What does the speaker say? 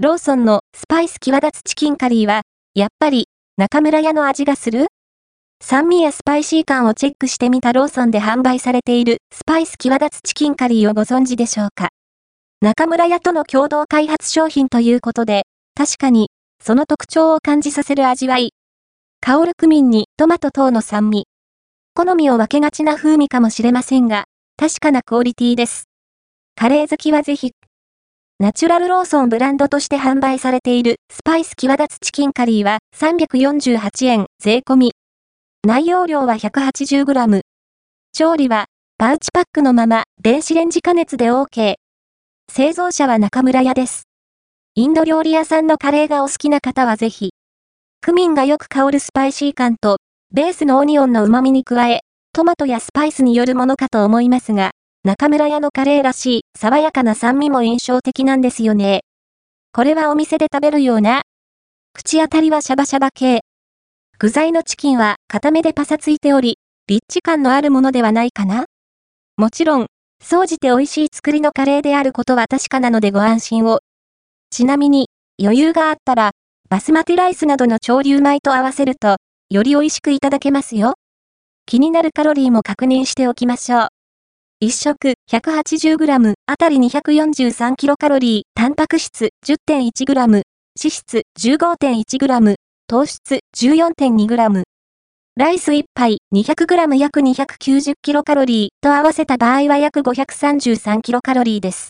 ローソンのスパイス際立つチキンカリーは、やっぱり中村屋の味がする？酸味やスパイシー感をチェックしてみたローソンで販売されているスパイス際立つチキンカリーをご存知でしょうか？中村屋との共同開発商品ということで、確かにその特徴を感じさせる味わい。香るクミンにトマト等の酸味。好みを分けがちな風味かもしれませんが、確かなクオリティです。カレー好きはぜひ。ナチュラルローソンブランドとして販売されているスパイス際立つチキンカリーは348円税込み。内容量は 180g。調理はパウチパックのまま電子レンジ加熱で OK。製造者は中村屋です。インド料理屋さんのカレーがお好きな方はぜひ。クミンがよく香るスパイシー感と、ベースのオニオンの旨味に加え、トマトやスパイスによるものかと思いますが、中村屋のカレーらしい爽やかな酸味も印象的なんですよね。これはお店で食べるような。口当たりはシャバシャバ系。具材のチキンは固めでパサついており、リッチ感のあるものではないかなもちろん、総じて美味しい作りのカレーであることは確かなのでご安心を。ちなみに、余裕があったら、バスマティライスなどの潮流米と合わせると、より美味しくいただけますよ。気になるカロリーも確認しておきましょう。1食 180g あたり 243kcal タンパク質 10.1g 脂質 15.1g 糖質 14.2g。ライス1杯 200g 約 290kcal と合わせた場合は約 533kcal です。